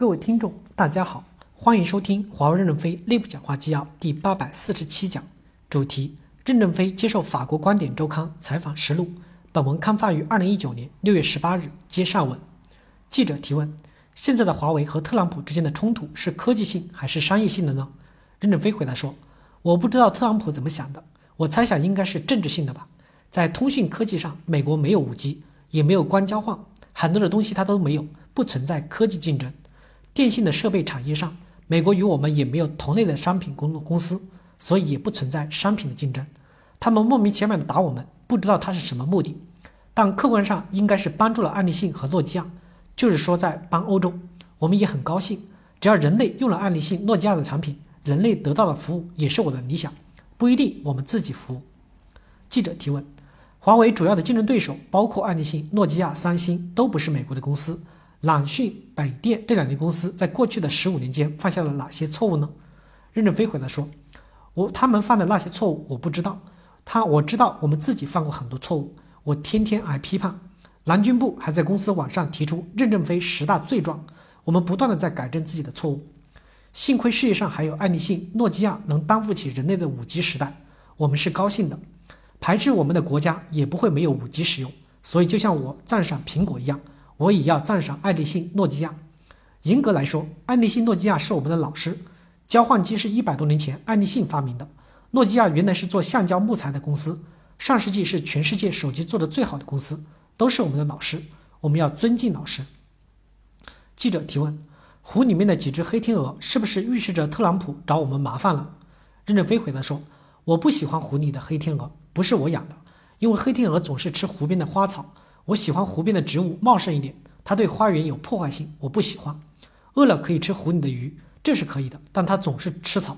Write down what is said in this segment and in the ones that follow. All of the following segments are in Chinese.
各位听众，大家好，欢迎收听华为任正非内部讲话纪要第八百四十七讲，主题：任正非接受法国观点周刊采访实录。本文刊发于二零一九年六月十八日。接上文，记者提问：现在的华为和特朗普之间的冲突是科技性还是商业性的呢？任正非回答说：我不知道特朗普怎么想的，我猜想应该是政治性的吧。在通讯科技上，美国没有五 G，也没有光交换，很多的东西它都没有，不存在科技竞争。电信的设备产业上，美国与我们也没有同类的商品公公司，所以也不存在商品的竞争。他们莫名其妙的打我们，不知道他是什么目的，但客观上应该是帮助了爱立信和诺基亚，就是说在帮欧洲。我们也很高兴，只要人类用了爱立信、诺基亚的产品，人类得到了服务，也是我的理想，不一定我们自己服务。记者提问：华为主要的竞争对手包括爱立信、诺基亚、三星，都不是美国的公司。朗讯、北电这两家公司在过去的十五年间犯下了哪些错误呢？任正非回答说：“我他们犯的那些错误我不知道，他我知道我们自己犯过很多错误，我天天挨批判。蓝军部还在公司网上提出任正非十大罪状，我们不断的在改正自己的错误。幸亏世界上还有爱立信、诺基亚能担负起人类的五 G 时代，我们是高兴的。排斥我们的国家也不会没有五 G 使用，所以就像我赞赏苹果一样。”我也要赞赏爱立信、诺基亚。严格来说，爱立信、诺基亚是我们的老师。交换机是一百多年前爱立信发明的，诺基亚原来是做橡胶木材的公司，上世纪是全世界手机做的最好的公司，都是我们的老师。我们要尊敬老师。记者提问：湖里面的几只黑天鹅是不是预示着特朗普找我们麻烦了？任正非回答说：我不喜欢湖里的黑天鹅，不是我养的，因为黑天鹅总是吃湖边的花草。我喜欢湖边的植物茂盛一点，它对花园有破坏性，我不喜欢。饿了可以吃湖里的鱼，这是可以的，但它总是吃草。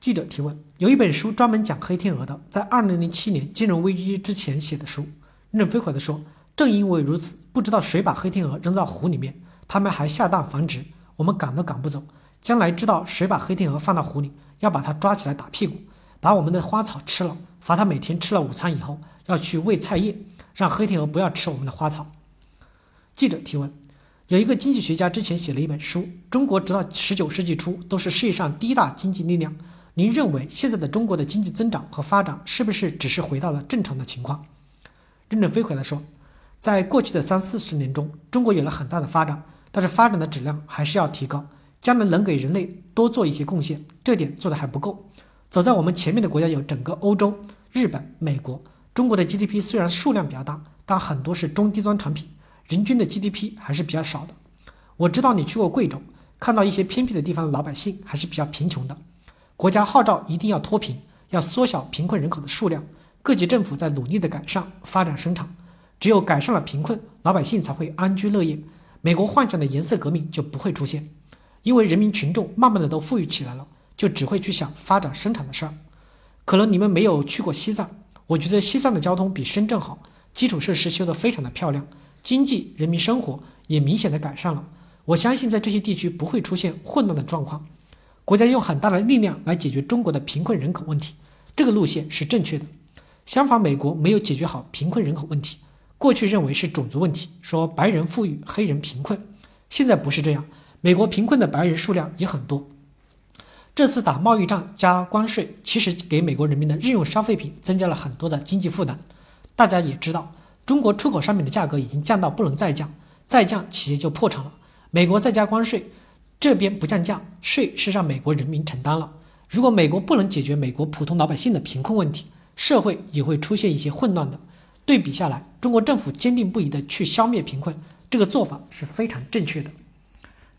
记者提问：有一本书专门讲黑天鹅的，在二零零七年金融危机之前写的书。任飞回答说：正因为如此，不知道谁把黑天鹅扔到湖里面，他们还下蛋繁殖，我们赶都赶不走。将来知道谁把黑天鹅放到湖里，要把它抓起来打屁股，把我们的花草吃了，罚他每天吃了午餐以后。要去喂菜叶，让黑天鹅不要吃我们的花草。记者提问：有一个经济学家之前写了一本书，中国直到十九世纪初都是世界上第一大经济力量。您认为现在的中国的经济增长和发展是不是只是回到了正常的情况？任正非回答说：在过去的三四十年中，中国有了很大的发展，但是发展的质量还是要提高，将来能给人类多做一些贡献，这点做的还不够。走在我们前面的国家有整个欧洲、日本、美国。中国的 GDP 虽然数量比较大，但很多是中低端产品，人均的 GDP 还是比较少的。我知道你去过贵州，看到一些偏僻的地方的老百姓还是比较贫穷的。国家号召一定要脱贫，要缩小贫困人口的数量，各级政府在努力的改善发展生产。只有改善了贫困，老百姓才会安居乐业，美国幻想的颜色革命就不会出现。因为人民群众慢慢的都富裕起来了，就只会去想发展生产的事儿。可能你们没有去过西藏。我觉得西藏的交通比深圳好，基础设施修得非常的漂亮，经济人民生活也明显的改善了。我相信在这些地区不会出现混乱的状况。国家用很大的力量来解决中国的贫困人口问题，这个路线是正确的。相反，美国没有解决好贫困人口问题，过去认为是种族问题，说白人富裕，黑人贫困，现在不是这样，美国贫困的白人数量也很多。这次打贸易战加关税，其实给美国人民的日用消费品增加了很多的经济负担。大家也知道，中国出口商品的价格已经降到不能再降，再降企业就破产了。美国再加关税，这边不降价，税是让美国人民承担了。如果美国不能解决美国普通老百姓的贫困问题，社会也会出现一些混乱的。对比下来，中国政府坚定不移的去消灭贫困，这个做法是非常正确的。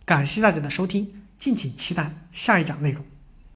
感谢大家的收听。敬请期待下一讲内容。